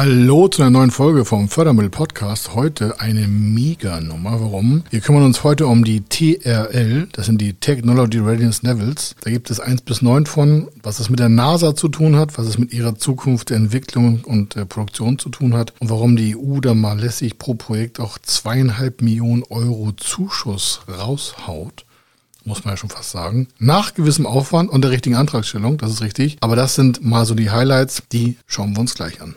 Hallo zu einer neuen Folge vom Fördermittel Podcast. Heute eine Mega-Nummer. Warum? Wir kümmern uns heute um die TRL, das sind die Technology Readiness Levels. Da gibt es eins bis neun von, was es mit der NASA zu tun hat, was es mit ihrer Zukunft der Entwicklung und der Produktion zu tun hat und warum die EU da mal lässig pro Projekt auch zweieinhalb Millionen Euro Zuschuss raushaut muss man ja schon fast sagen. Nach gewissem Aufwand und der richtigen Antragstellung, das ist richtig. Aber das sind mal so die Highlights, die schauen wir uns gleich an.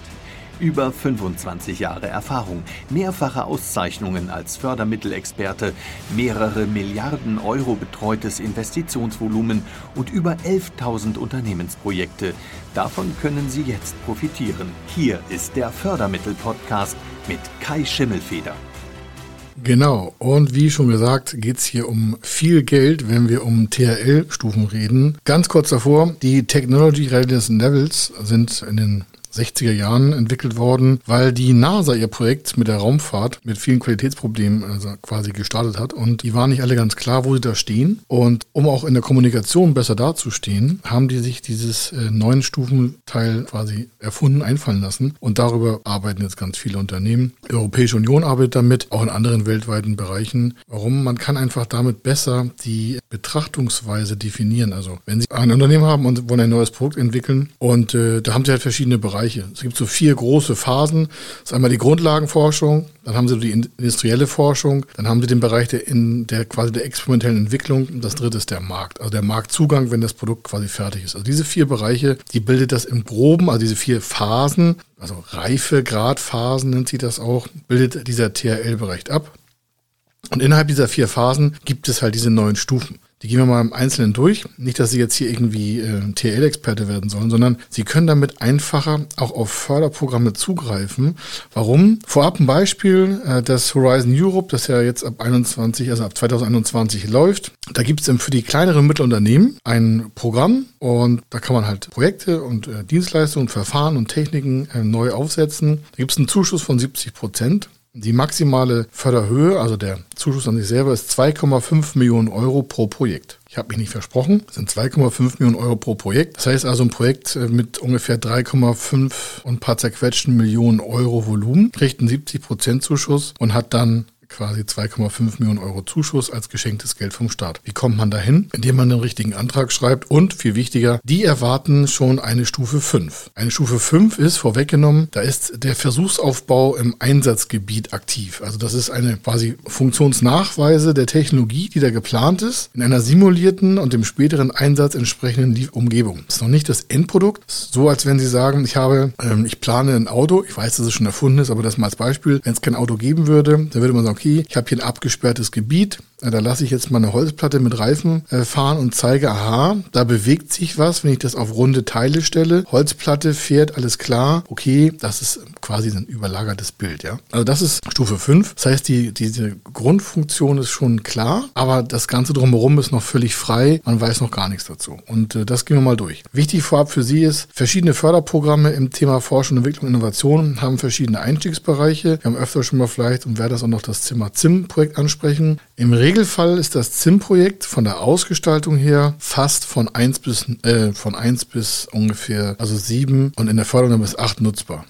Über 25 Jahre Erfahrung, mehrfache Auszeichnungen als Fördermittelexperte, mehrere Milliarden Euro betreutes Investitionsvolumen und über 11.000 Unternehmensprojekte. Davon können Sie jetzt profitieren. Hier ist der Fördermittel-Podcast mit Kai Schimmelfeder. Genau, und wie schon gesagt, geht's hier um viel Geld, wenn wir um TRL-Stufen reden. Ganz kurz davor, die Technology Readiness Levels sind in den 60er Jahren entwickelt worden, weil die NASA ihr Projekt mit der Raumfahrt mit vielen Qualitätsproblemen also quasi gestartet hat und die waren nicht alle ganz klar, wo sie da stehen. Und um auch in der Kommunikation besser dazustehen, haben die sich dieses äh, neuen Stufenteil quasi erfunden, einfallen lassen und darüber arbeiten jetzt ganz viele Unternehmen. Die Europäische Union arbeitet damit, auch in anderen weltweiten Bereichen. Warum? Man kann einfach damit besser die Betrachtungsweise definieren. Also wenn Sie ein Unternehmen haben und wollen ein neues Produkt entwickeln und äh, da haben Sie halt verschiedene Bereiche Bereiche. Es gibt so vier große Phasen. Das ist einmal die Grundlagenforschung, dann haben sie die industrielle Forschung, dann haben sie den Bereich der, in der quasi der experimentellen Entwicklung und das dritte ist der Markt, also der Marktzugang, wenn das Produkt quasi fertig ist. Also diese vier Bereiche, die bildet das im Groben, also diese vier Phasen, also Reifegradphasen nennt sie das auch, bildet dieser TRL-Bereich ab. Und innerhalb dieser vier Phasen gibt es halt diese neuen Stufen. Die gehen wir mal im Einzelnen durch. Nicht, dass Sie jetzt hier irgendwie äh, TL-Experte werden sollen, sondern Sie können damit einfacher auch auf Förderprogramme zugreifen. Warum? Vorab ein Beispiel, äh, das Horizon Europe, das ja jetzt ab 21, also ab 2021 läuft. Da gibt es für die kleineren Mittelunternehmen ein Programm und da kann man halt Projekte und äh, Dienstleistungen, Verfahren und Techniken äh, neu aufsetzen. Da gibt es einen Zuschuss von 70 Prozent. Die maximale Förderhöhe, also der Zuschuss an sich selber, ist 2,5 Millionen Euro pro Projekt. Ich habe mich nicht versprochen, das sind 2,5 Millionen Euro pro Projekt. Das heißt also, ein Projekt äh, mit ungefähr 3,5 und paar zerquetschten Millionen Euro Volumen kriegt einen 70 Prozent Zuschuss und hat dann quasi 2,5 Millionen Euro Zuschuss als geschenktes Geld vom Staat. Wie kommt man dahin? Indem man den richtigen Antrag schreibt und viel wichtiger, die erwarten schon eine Stufe 5. Eine Stufe 5 ist vorweggenommen, da ist der Versuchsaufbau im Einsatzgebiet aktiv. Also das ist eine quasi Funktionsnachweise der Technologie, die da geplant ist, in einer simulierten und dem späteren Einsatz entsprechenden Umgebung. Das ist noch nicht das Endprodukt. So als wenn Sie sagen, ich habe, ähm, ich plane ein Auto, ich weiß, dass es schon erfunden ist, aber das mal als Beispiel, wenn es kein Auto geben würde, dann würde man sagen, okay, ich habe hier ein abgesperrtes Gebiet, da lasse ich jetzt mal eine Holzplatte mit Reifen äh, fahren und zeige, aha, da bewegt sich was, wenn ich das auf runde Teile stelle. Holzplatte fährt, alles klar. Okay, das ist quasi ein überlagertes Bild, ja. Also das ist Stufe 5. Das heißt, die, diese Grundfunktion ist schon klar, aber das Ganze drumherum ist noch völlig frei. Man weiß noch gar nichts dazu. Und äh, das gehen wir mal durch. Wichtig vorab für Sie ist, verschiedene Förderprogramme im Thema Forschung, Entwicklung, Innovation haben verschiedene Einstiegsbereiche. Wir haben öfter schon mal vielleicht, und werde das auch noch das Thema ZIM-Projekt ansprechen. Im Regelfall ist das ZIM-Projekt von der Ausgestaltung her fast von 1 bis, äh, von 1 bis ungefähr, also 7 und in der Förderung bis 8 nutzbar.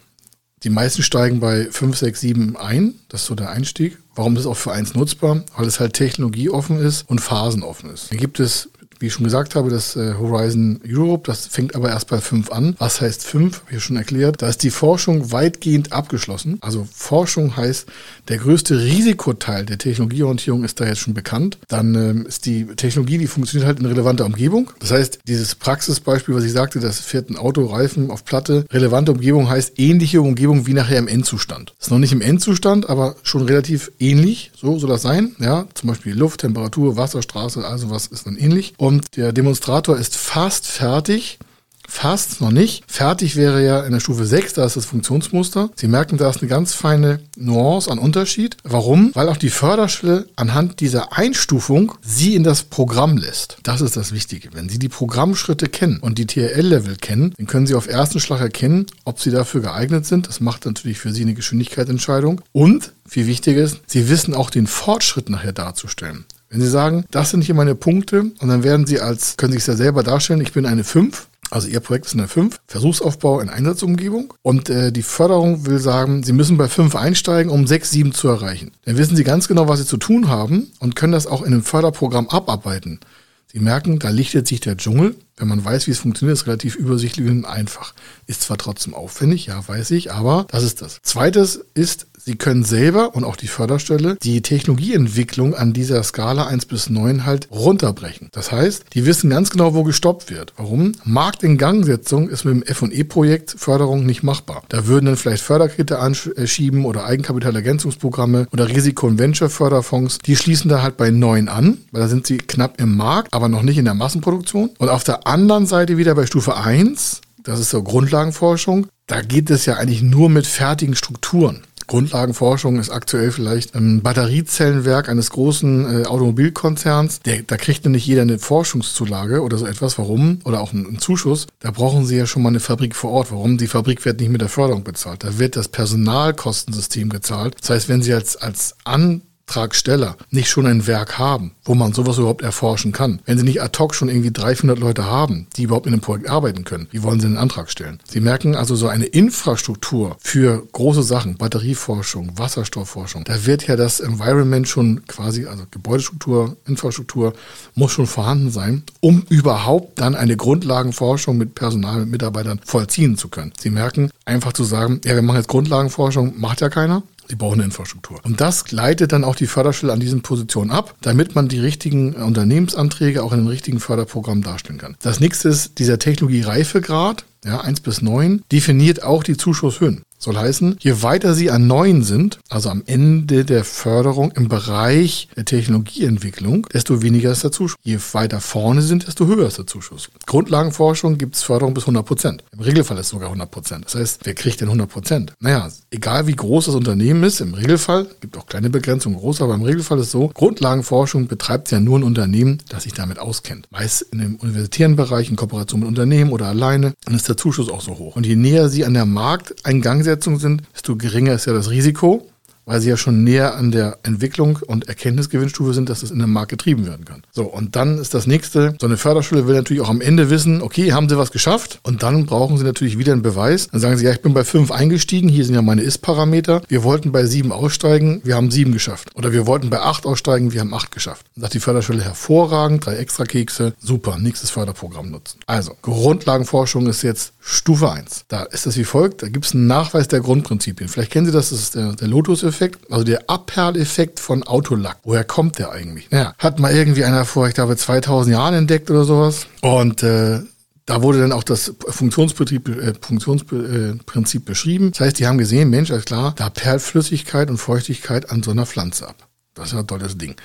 Die meisten steigen bei 5, 6, 7 ein. Das ist so der Einstieg. Warum ist es auch für eins nutzbar? Weil es halt technologieoffen ist und phasenoffen ist. Hier gibt es wie ich schon gesagt habe, das äh, Horizon Europe, das fängt aber erst bei 5 an. Was heißt 5? Habe ich schon erklärt. Da ist die Forschung weitgehend abgeschlossen. Also Forschung heißt, der größte Risikoteil der Technologieorientierung ist da jetzt schon bekannt. Dann ähm, ist die Technologie, die funktioniert halt in relevanter Umgebung. Das heißt, dieses Praxisbeispiel, was ich sagte, das fährt ein Auto Reifen auf Platte. Relevante Umgebung heißt ähnliche Umgebung wie nachher im Endzustand. Ist noch nicht im Endzustand, aber schon relativ ähnlich. So soll das sein. Ja, zum Beispiel Luft, Temperatur, Wasserstraße, also was ist dann ähnlich. Und und der Demonstrator ist fast fertig. fast noch nicht. Fertig wäre ja in der Stufe 6, da ist das Funktionsmuster. Sie merken, da ist eine ganz feine Nuance an Unterschied. Warum? Weil auch die Förderstelle anhand dieser Einstufung Sie in das Programm lässt. Das ist das Wichtige. Wenn Sie die Programmschritte kennen und die TRL-Level kennen, dann können Sie auf ersten Schlag erkennen, ob Sie dafür geeignet sind. Das macht natürlich für Sie eine Geschwindigkeitsentscheidung. Und, viel wichtiger ist, Sie wissen auch den Fortschritt nachher darzustellen. Wenn Sie sagen, das sind hier meine Punkte und dann werden Sie als, können Sie sich ja selber darstellen, ich bin eine 5, also Ihr Projekt ist eine 5, Versuchsaufbau in Einsatzumgebung. Und äh, die Förderung will sagen, Sie müssen bei 5 einsteigen, um 6, 7 zu erreichen. Dann wissen Sie ganz genau, was Sie zu tun haben und können das auch in einem Förderprogramm abarbeiten. Sie merken, da lichtet sich der Dschungel. Wenn man weiß, wie es funktioniert, ist relativ übersichtlich und einfach. Ist zwar trotzdem aufwendig, ja, weiß ich, aber das ist das. Zweites ist Sie können selber und auch die Förderstelle die Technologieentwicklung an dieser Skala 1 bis 9 halt runterbrechen. Das heißt, die wissen ganz genau, wo gestoppt wird. Warum? Marktingangsetzung ist mit dem F&E-Projekt Förderung nicht machbar. Da würden dann vielleicht Förderkredite anschieben oder Eigenkapitalergänzungsprogramme oder Risiko- und Venture-Förderfonds. Die schließen da halt bei 9 an, weil da sind sie knapp im Markt, aber noch nicht in der Massenproduktion. Und auf der anderen Seite wieder bei Stufe 1 das ist so Grundlagenforschung. Da geht es ja eigentlich nur mit fertigen Strukturen. Grundlagenforschung ist aktuell vielleicht ein Batteriezellenwerk eines großen äh, Automobilkonzerns. Der, da kriegt nämlich jeder eine Forschungszulage oder so etwas. Warum? Oder auch einen, einen, Zuschuss. Da brauchen sie ja schon mal eine Fabrik vor Ort. Warum? Die Fabrik wird nicht mit der Förderung bezahlt. Da wird das Personalkostensystem gezahlt. Das heißt, wenn Sie als, als An Auftragsteller nicht schon ein Werk haben, wo man sowas überhaupt erforschen kann, wenn sie nicht ad hoc schon irgendwie 300 Leute haben, die überhaupt in einem Projekt arbeiten können, wie wollen sie einen Antrag stellen? Sie merken also so eine Infrastruktur für große Sachen, Batterieforschung, Wasserstoffforschung, da wird ja das Environment schon quasi, also Gebäudestruktur, Infrastruktur, muss schon vorhanden sein, um überhaupt dann eine Grundlagenforschung mit Personal, mit Mitarbeitern vollziehen zu können. Sie merken, einfach zu sagen, ja, wir machen jetzt Grundlagenforschung, macht ja keiner. Sie brauchen eine Infrastruktur. Und das leitet dann auch die Förderstelle an diesen Positionen ab, damit man die richtigen Unternehmensanträge auch in den richtigen Förderprogrammen darstellen kann. Das nächste ist dieser Technologie-Reifegrad, ja, 1 bis 9, definiert auch die Zuschusshöhen. Soll heißen, je weiter Sie an neuen sind, also am Ende der Förderung im Bereich der Technologieentwicklung, desto weniger ist der Zuschuss. Je weiter vorne sind, desto höher ist der Zuschuss. Grundlagenforschung gibt es Förderung bis 100 Prozent. Im Regelfall ist es sogar 100 Prozent. Das heißt, wer kriegt denn 100 Prozent? Naja, egal wie groß das Unternehmen ist, im Regelfall, gibt auch kleine Begrenzungen, groß, aber im Regelfall ist es so, Grundlagenforschung betreibt ja nur ein Unternehmen, das sich damit auskennt. Meist in dem universitären Bereich, in Kooperation mit Unternehmen oder alleine, dann ist der Zuschuss auch so hoch. Und je näher Sie an der Markteingang Zielsetzung sind, desto geringer ist ja das Risiko weil sie ja schon näher an der Entwicklung und Erkenntnisgewinnstufe sind, dass das in der Markt getrieben werden kann. So, und dann ist das nächste, so eine Förderschule will natürlich auch am Ende wissen, okay, haben sie was geschafft? Und dann brauchen sie natürlich wieder einen Beweis. Dann sagen sie, ja, ich bin bei fünf eingestiegen, hier sind ja meine Ist-Parameter. Wir wollten bei sieben aussteigen, wir haben sieben geschafft. Oder wir wollten bei acht aussteigen, wir haben acht geschafft. Dann sagt die Förderschule hervorragend, drei extra Kekse, super, nächstes Förderprogramm nutzen. Also, Grundlagenforschung ist jetzt Stufe eins. Da ist das wie folgt, da gibt es einen Nachweis der Grundprinzipien. Vielleicht kennen Sie das, das ist der, der Lotus Abperleffekt, also der Abperleffekt von Autolack. Woher kommt der eigentlich? Naja, hat mal irgendwie einer vor, ich glaube, 2000 Jahren entdeckt oder sowas. Und äh, da wurde dann auch das Funktionsprinzip, äh, Funktionsprinzip beschrieben. Das heißt, die haben gesehen, Mensch, alles klar, da perlt Flüssigkeit und Feuchtigkeit an so einer Pflanze ab. Das ist ja ein tolles Ding.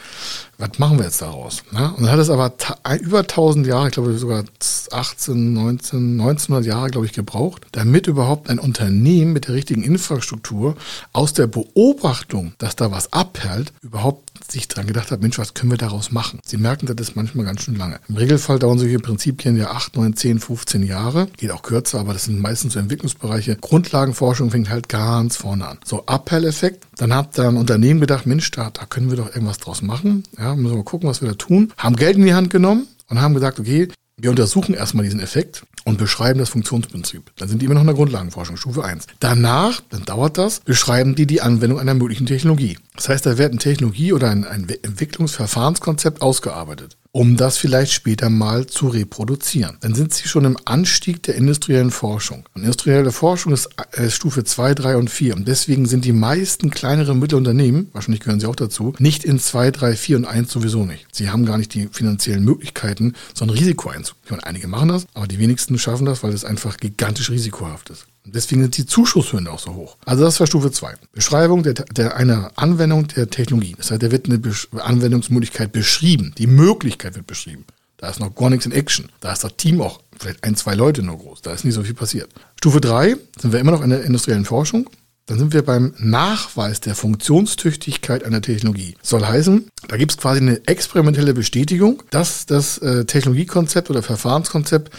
Was machen wir jetzt daraus? Ne? Und dann hat es aber über 1000 Jahre, ich glaube sogar 18, 19, 1900 Jahre, glaube ich, gebraucht, damit überhaupt ein Unternehmen mit der richtigen Infrastruktur aus der Beobachtung, dass da was abperlt, überhaupt sich dran gedacht hat, Mensch, was können wir daraus machen? Sie merken, das manchmal ganz schön lange. Im Regelfall dauern solche Prinzipien ja 8, 9, 10, 15 Jahre. Geht auch kürzer, aber das sind meistens so Entwicklungsbereiche. Grundlagenforschung fängt halt ganz vorne an. So, Abperleffekt. Dann hat da ein Unternehmen gedacht, Mensch, da, da können wir doch irgendwas draus machen. Ja, müssen wir gucken, was wir da tun. Haben Geld in die Hand genommen und haben gesagt, okay, wir untersuchen erstmal diesen Effekt und beschreiben das Funktionsprinzip. Dann sind die immer noch in der Grundlagenforschung, Stufe 1. Danach, dann dauert das, beschreiben die die Anwendung einer möglichen Technologie. Das heißt, da wird eine Technologie oder ein, ein Entwicklungsverfahrenskonzept ausgearbeitet um das vielleicht später mal zu reproduzieren. Dann sind sie schon im Anstieg der industriellen Forschung. Und industrielle Forschung ist äh, Stufe 2, 3 und 4. Und deswegen sind die meisten kleineren Mittelunternehmen, wahrscheinlich gehören sie auch dazu, nicht in 2, 3, 4 und 1 sowieso nicht. Sie haben gar nicht die finanziellen Möglichkeiten, so ein Risiko einzugehen. Einige machen das, aber die wenigsten schaffen das, weil es einfach gigantisch risikohaft ist. Deswegen sind die Zuschusshöhen auch so hoch. Also das war Stufe 2. Beschreibung der, der, einer Anwendung der Technologie. Das heißt, da wird eine Anwendungsmöglichkeit beschrieben. Die Möglichkeit wird beschrieben. Da ist noch gar nichts in Action. Da ist das Team auch vielleicht ein, zwei Leute nur groß. Da ist nicht so viel passiert. Stufe drei sind wir immer noch in der industriellen Forschung. Dann sind wir beim Nachweis der Funktionstüchtigkeit einer Technologie. Soll heißen, da gibt es quasi eine experimentelle Bestätigung, dass das äh, Technologiekonzept oder Verfahrenskonzept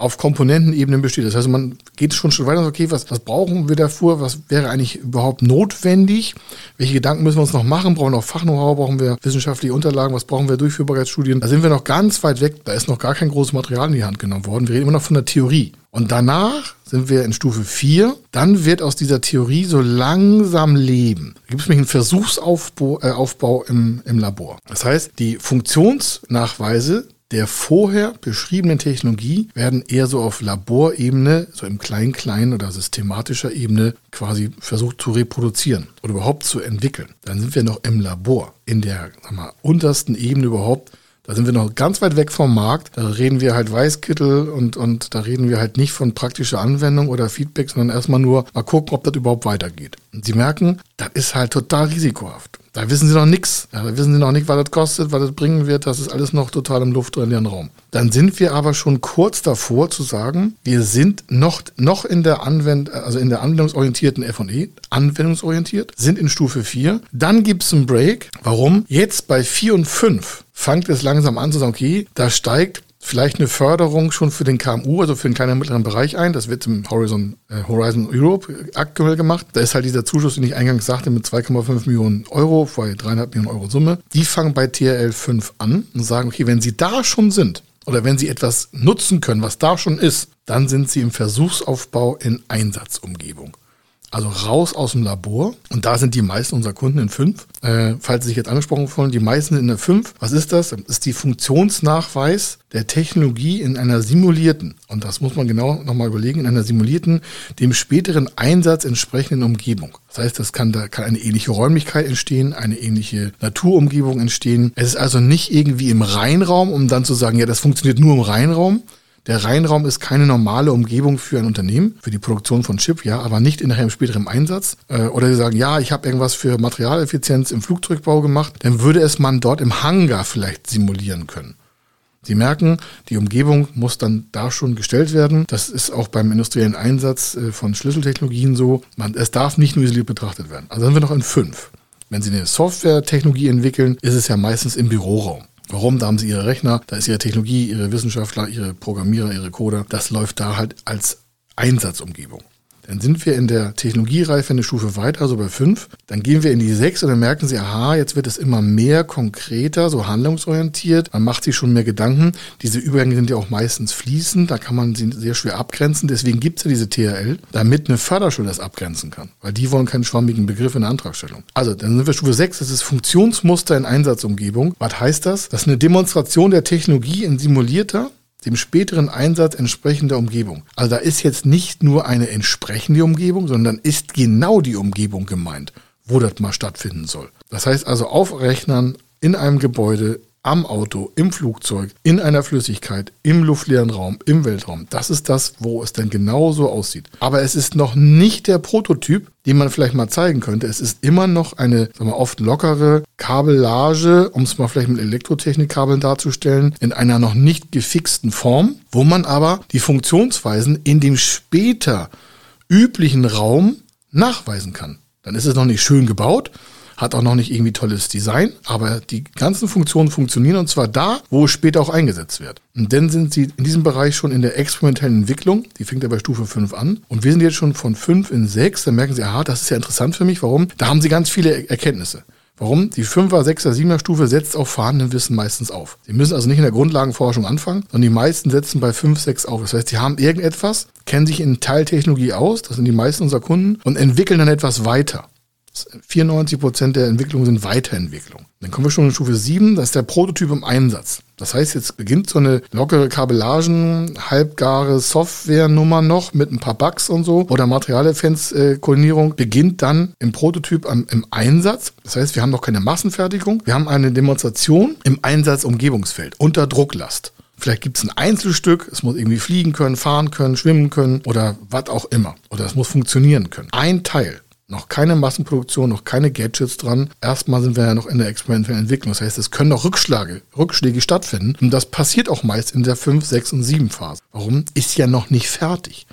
auf Komponentenebene besteht. Das heißt, man geht schon schon weiter und sagt, okay, was, was brauchen wir davor? Was wäre eigentlich überhaupt notwendig? Welche Gedanken müssen wir uns noch machen? Brauchen wir noch Fach-Know-how? Brauchen wir wissenschaftliche Unterlagen? Was brauchen wir Durchführbarkeitsstudien? Da sind wir noch ganz weit weg. Da ist noch gar kein großes Material in die Hand genommen worden. Wir reden immer noch von der Theorie. Und danach sind wir in Stufe 4. Dann wird aus dieser Theorie so langsam Leben. Da gibt es nämlich einen Versuchsaufbau äh, im, im Labor. Das heißt, die Funktionsnachweise der vorher beschriebenen Technologie werden eher so auf Laborebene, so im Klein-Klein oder systematischer Ebene quasi versucht zu reproduzieren oder überhaupt zu entwickeln. Dann sind wir noch im Labor, in der mal, untersten Ebene überhaupt da sind wir noch ganz weit weg vom Markt. Da reden wir halt Weißkittel und, und da reden wir halt nicht von praktischer Anwendung oder Feedback, sondern erstmal nur mal gucken, ob das überhaupt weitergeht. Und Sie merken, das ist halt total risikohaft. Da wissen Sie noch nichts. Ja, da wissen Sie noch nicht, was das kostet, was das bringen wird. Das ist alles noch total im luftleeren Raum. Dann sind wir aber schon kurz davor zu sagen, wir sind noch, noch in der Anwend also in der anwendungsorientierten F&E, anwendungsorientiert, sind in Stufe 4. Dann gibt es einen Break. Warum? Jetzt bei 4 und 5 fängt es langsam an zu sagen, okay, da steigt vielleicht eine Förderung schon für den KMU, also für den kleinen und mittleren Bereich ein. Das wird im Horizon, äh, Horizon Europe aktuell gemacht. Da ist halt dieser Zuschuss, den ich eingangs sagte, mit 2,5 Millionen Euro, bei 3,5 Millionen Euro Summe. Die fangen bei TRL 5 an und sagen, okay, wenn sie da schon sind oder wenn sie etwas nutzen können, was da schon ist, dann sind sie im Versuchsaufbau in Einsatzumgebung. Also raus aus dem Labor. Und da sind die meisten unserer Kunden in fünf. Äh, falls Sie sich jetzt angesprochen fühlen, die meisten in der fünf. Was ist das? Das ist die Funktionsnachweis der Technologie in einer simulierten, und das muss man genau nochmal überlegen, in einer simulierten, dem späteren Einsatz entsprechenden Umgebung. Das heißt, das kann, da kann eine ähnliche Räumlichkeit entstehen, eine ähnliche Naturumgebung entstehen. Es ist also nicht irgendwie im Reinraum, um dann zu sagen, ja, das funktioniert nur im Reinraum, der Rheinraum ist keine normale Umgebung für ein Unternehmen, für die Produktion von Chip, ja, aber nicht in einem späteren Einsatz. Äh, oder sie sagen, ja, ich habe irgendwas für Materialeffizienz im Flugzeugbau gemacht, dann würde es man dort im Hangar vielleicht simulieren können. Sie merken, die Umgebung muss dann da schon gestellt werden. Das ist auch beim industriellen Einsatz äh, von Schlüsseltechnologien so. Man, es darf nicht nur isoliert betrachtet werden. Also sind wir noch in fünf. Wenn Sie eine Softwaretechnologie entwickeln, ist es ja meistens im Büroraum. Warum? Da haben sie ihre Rechner, da ist ihre Technologie, ihre Wissenschaftler, ihre Programmierer, ihre Coder. Das läuft da halt als Einsatzumgebung. Dann sind wir in der Technologiereife eine Stufe weiter, also bei fünf. Dann gehen wir in die sechs und dann merken Sie, aha, jetzt wird es immer mehr konkreter, so handlungsorientiert. Man macht sich schon mehr Gedanken. Diese Übergänge sind ja auch meistens fließend, da kann man sie sehr schwer abgrenzen. Deswegen gibt es ja diese THL, damit eine Förderschule das abgrenzen kann. Weil die wollen keinen schwammigen Begriff in der Antragstellung. Also, dann sind wir Stufe sechs, das ist Funktionsmuster in Einsatzumgebung. Was heißt das? Das ist eine Demonstration der Technologie in simulierter dem späteren Einsatz entsprechender Umgebung. Also da ist jetzt nicht nur eine entsprechende Umgebung, sondern ist genau die Umgebung gemeint, wo das mal stattfinden soll. Das heißt also auf Rechnern in einem Gebäude am Auto, im Flugzeug, in einer Flüssigkeit, im luftleeren Raum, im Weltraum. Das ist das, wo es denn genau so aussieht. Aber es ist noch nicht der Prototyp, den man vielleicht mal zeigen könnte. Es ist immer noch eine sagen wir, oft lockere Kabellage, um es mal vielleicht mit Elektrotechnikkabeln darzustellen, in einer noch nicht gefixten Form, wo man aber die Funktionsweisen in dem später üblichen Raum nachweisen kann. Dann ist es noch nicht schön gebaut, hat auch noch nicht irgendwie tolles Design, aber die ganzen Funktionen funktionieren und zwar da, wo es später auch eingesetzt wird. Und dann sind sie in diesem Bereich schon in der experimentellen Entwicklung, die fängt ja bei Stufe 5 an und wir sind jetzt schon von 5 in 6, dann merken sie, aha, das ist ja interessant für mich, warum? Da haben sie ganz viele Erkenntnisse. Warum? Die 5er, 6er, 7er Stufe setzt auf vorhandenen Wissen meistens auf. Sie müssen also nicht in der Grundlagenforschung anfangen, sondern die meisten setzen bei 5, 6 auf. Das heißt, sie haben irgendetwas, kennen sich in Teiltechnologie aus, das sind die meisten unserer Kunden, und entwickeln dann etwas weiter. 94 Prozent der Entwicklungen sind Weiterentwicklung. Dann kommen wir schon in Stufe 7, das ist der Prototyp im Einsatz. Das heißt, jetzt beginnt so eine lockere Kabellagen, halbgare Softwarenummer noch mit ein paar Bugs und so oder Materialefans-Koordinierung beginnt dann im Prototyp am, im Einsatz. Das heißt, wir haben noch keine Massenfertigung, wir haben eine Demonstration im Einsatzumgebungsfeld unter Drucklast. Vielleicht gibt es ein Einzelstück, es muss irgendwie fliegen können, fahren können, schwimmen können oder was auch immer. Oder es muss funktionieren können. Ein Teil Noch keine Massenproduktion, noch keine Gadgets dran. Erstmal sind wir ja noch in der experimentellen Entwicklung. Das heißt, es können noch Rückschläge, Rückschläge stattfinden. Und das passiert auch meist in der 5, 6 und 7 Phase. Warum? Ist ja noch nicht fertig.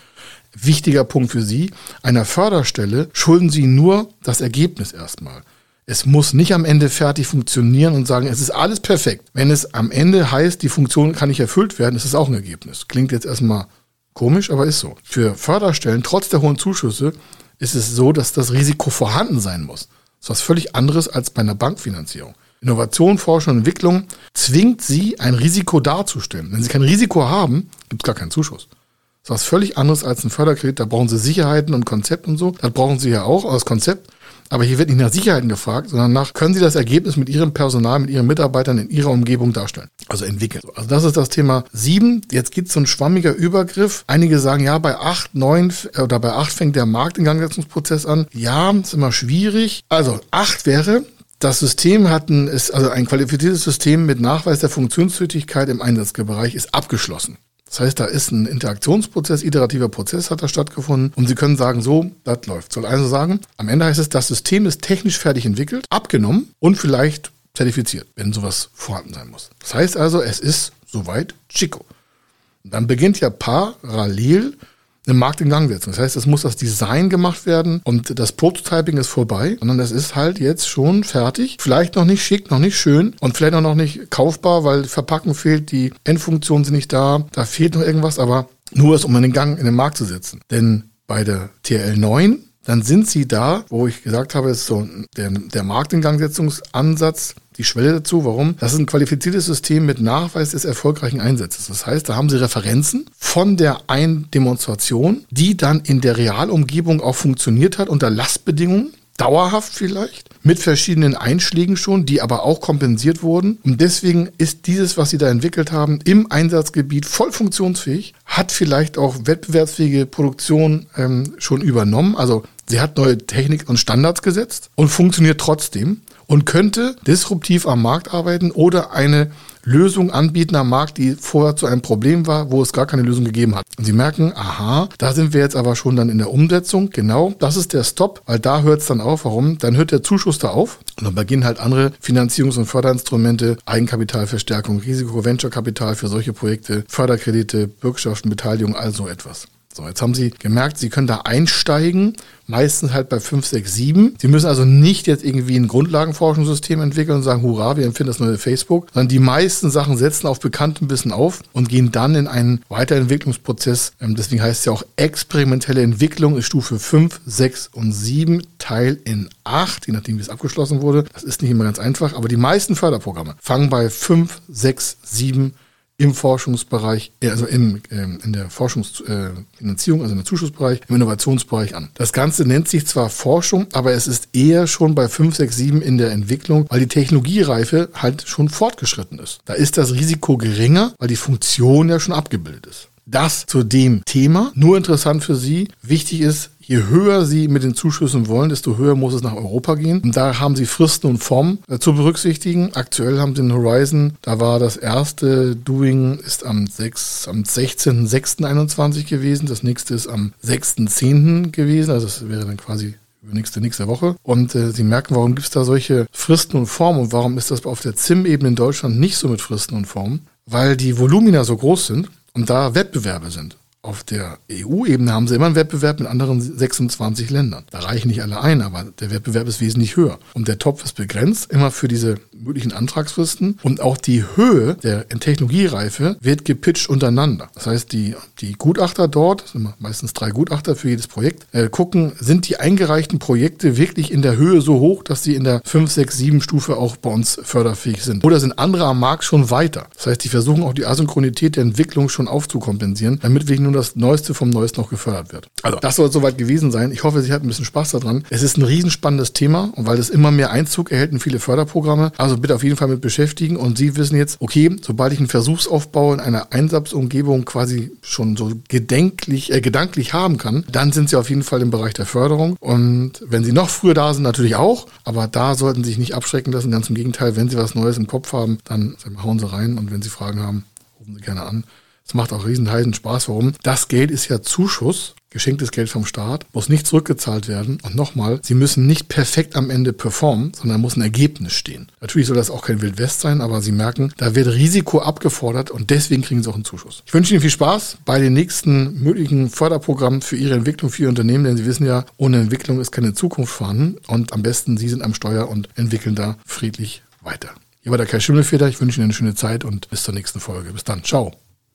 Wichtiger Punkt für Sie. Einer Förderstelle schulden Sie nur das Ergebnis erstmal. Es muss nicht am Ende fertig funktionieren und sagen, es ist alles perfekt. Wenn es am Ende heißt, die Funktion kann nicht erfüllt werden, ist es auch ein Ergebnis. Klingt jetzt erstmal komisch, aber ist so. Für Förderstellen, trotz der hohen Zuschüsse, ist es so, dass das Risiko vorhanden sein muss. Das ist was völlig anderes als bei einer Bankfinanzierung. Innovation, Forschung und Entwicklung zwingt sie, ein Risiko darzustellen. Wenn sie kein Risiko haben, gibt es gar keinen Zuschuss. Das ist was völlig anderes als ein Förderkredit. Da brauchen sie Sicherheiten und Konzept und so. Das brauchen sie ja auch als Konzept. Aber hier wird nicht nach Sicherheiten gefragt, sondern nach, können Sie das Ergebnis mit Ihrem Personal, mit Ihren Mitarbeitern in Ihrer Umgebung darstellen? Also entwickeln. Also das ist das Thema sieben. Jetzt es so ein schwammiger Übergriff. Einige sagen, ja, bei acht, neun oder bei acht fängt der Markt den Gangsetzungsprozess an. Ja, ist immer schwierig. Also acht wäre, das System hat ein, ist also ein qualifiziertes System mit Nachweis der Funktionstüchtigkeit im Einsatzbereich ist abgeschlossen. Das heißt, da ist ein Interaktionsprozess, iterativer Prozess hat da stattgefunden und Sie können sagen, so, das läuft. Soll also sagen, am Ende heißt es, das System ist technisch fertig entwickelt, abgenommen und vielleicht zertifiziert, wenn sowas vorhanden sein muss. Das heißt also, es ist soweit Chico. Dann beginnt ja parallel einen Markt in Gang setzen. Das heißt, es muss das Design gemacht werden und das Prototyping ist vorbei, sondern es ist halt jetzt schon fertig. Vielleicht noch nicht schick, noch nicht schön und vielleicht auch noch nicht kaufbar, weil Verpacken fehlt, die Endfunktionen sind nicht da, da fehlt noch irgendwas, aber nur es, um in den Gang in den Markt zu setzen. Denn bei der TRL9 dann sind sie da, wo ich gesagt habe, ist so der, der Marktingangsetzungsansatz, die Schwelle dazu. Warum? Das ist ein qualifiziertes System mit Nachweis des erfolgreichen Einsatzes. Das heißt, da haben Sie Referenzen von der einen Demonstration, die dann in der Realumgebung auch funktioniert hat unter Lastbedingungen dauerhaft vielleicht, mit verschiedenen Einschlägen schon, die aber auch kompensiert wurden. Und deswegen ist dieses, was sie da entwickelt haben, im Einsatzgebiet voll funktionsfähig, hat vielleicht auch wettbewerbsfähige Produktion ähm, schon übernommen. Also sie hat neue Technik und Standards gesetzt und funktioniert trotzdem und könnte disruptiv am Markt arbeiten oder eine Lösung anbieten am Markt, die vorher zu einem Problem war, wo es gar keine Lösung gegeben hat. Und Sie merken, aha, da sind wir jetzt aber schon dann in der Umsetzung. Genau, das ist der Stop, weil da hört es dann auf. Warum? Dann hört der Zuschuss da auf und dann beginnen halt andere Finanzierungs- und Förderinstrumente, Eigenkapitalverstärkung, Risiko, Venture-Kapital für solche Projekte, Förderkredite, Bürgschaften, Beteiligung, all so etwas. So, jetzt haben Sie gemerkt, Sie können da einsteigen, meistens halt bei 5, 6, 7. Sie müssen also nicht jetzt irgendwie ein Grundlagenforschungssystem entwickeln und sagen, hurra, wir empfinden das neue Facebook, sondern die meisten Sachen setzen auf bekannten Wissen auf und gehen dann in einen Weiterentwicklungsprozess. Ähm, deswegen heißt es ja auch experimentelle Entwicklung ist Stufe 5, 6 und 7, Teil in 8, je nachdem wie es abgeschlossen wurde. Das ist nicht immer ganz einfach, aber die meisten Förderprogramme fangen bei 5, 6, 7 im Forschungsbereich, äh, also im, ähm, in der Forschungsfinanzierung, also im Zuschussbereich, im Innovationsbereich an. Das Ganze nennt sich zwar Forschung, aber es ist eher schon bei 5, 6, 7 in der Entwicklung, weil die Technologiereife halt schon fortgeschritten ist. Da ist das Risiko geringer, weil die Funktion ja schon abgebildet ist. Das zu dem Thema. Nur interessant für Sie. Wichtig ist, Je höher Sie mit den Zuschüssen wollen, desto höher muss es nach Europa gehen. Und da haben Sie Fristen und Formen äh, zu berücksichtigen. Aktuell haben Sie den Horizon, da war das erste Doing ist am, 6, am 16.06.21 gewesen. Das nächste ist am 6.10. gewesen. Also das wäre dann quasi nächste, nächste Woche. Und äh, Sie merken, warum gibt es da solche Fristen und Formen und warum ist das auf der ZIM-Ebene in Deutschland nicht so mit Fristen und Formen? Weil die Volumina so groß sind und da Wettbewerbe sind. Auf der EU-Ebene haben sie immer einen Wettbewerb mit anderen 26 Ländern. Da reichen nicht alle ein, aber der Wettbewerb ist wesentlich höher. Und der Topf ist begrenzt, immer für diese möglichen Antragsfristen. Und auch die Höhe der Technologiereife wird gepitcht untereinander. Das heißt, die, die Gutachter dort, sind meistens drei Gutachter für jedes Projekt, äh, gucken, sind die eingereichten Projekte wirklich in der Höhe so hoch, dass sie in der 5, 6, 7 Stufe auch bei uns förderfähig sind. Oder sind andere am Markt schon weiter? Das heißt, die versuchen auch die Asynchronität der Entwicklung schon aufzukompensieren, damit wir nur das Neueste vom Neuesten noch gefördert wird. Also, das soll soweit gewesen sein. Ich hoffe, Sie hatten ein bisschen Spaß daran. Es ist ein riesenspannendes Thema und weil es immer mehr Einzug erhält in viele Förderprogramme. Also bitte auf jeden Fall mit beschäftigen und Sie wissen jetzt, okay, sobald ich einen Versuchsaufbau in einer Einsatzumgebung quasi schon so gedenklich, äh, gedanklich haben kann, dann sind Sie auf jeden Fall im Bereich der Förderung. Und wenn Sie noch früher da sind, natürlich auch, aber da sollten Sie sich nicht abschrecken lassen. Ganz im Gegenteil, wenn Sie was Neues im Kopf haben, dann hauen Sie rein und wenn Sie Fragen haben, rufen Sie gerne an. Es macht auch riesen heißen Spaß. Warum? Das Geld ist ja Zuschuss geschenktes Geld vom Staat, muss nicht zurückgezahlt werden. Und nochmal, sie müssen nicht perfekt am Ende performen, sondern muss ein Ergebnis stehen. Natürlich soll das auch kein Wildwest sein, aber Sie merken, da wird Risiko abgefordert und deswegen kriegen Sie auch einen Zuschuss. Ich wünsche Ihnen viel Spaß bei den nächsten möglichen Förderprogrammen für Ihre Entwicklung, für Ihr Unternehmen, denn Sie wissen ja, ohne Entwicklung ist keine Zukunft vorhanden und am besten Sie sind am Steuer und entwickeln da friedlich weiter. Hier war der Kai Schimmelfeder. Ich wünsche Ihnen eine schöne Zeit und bis zur nächsten Folge. Bis dann. Ciao.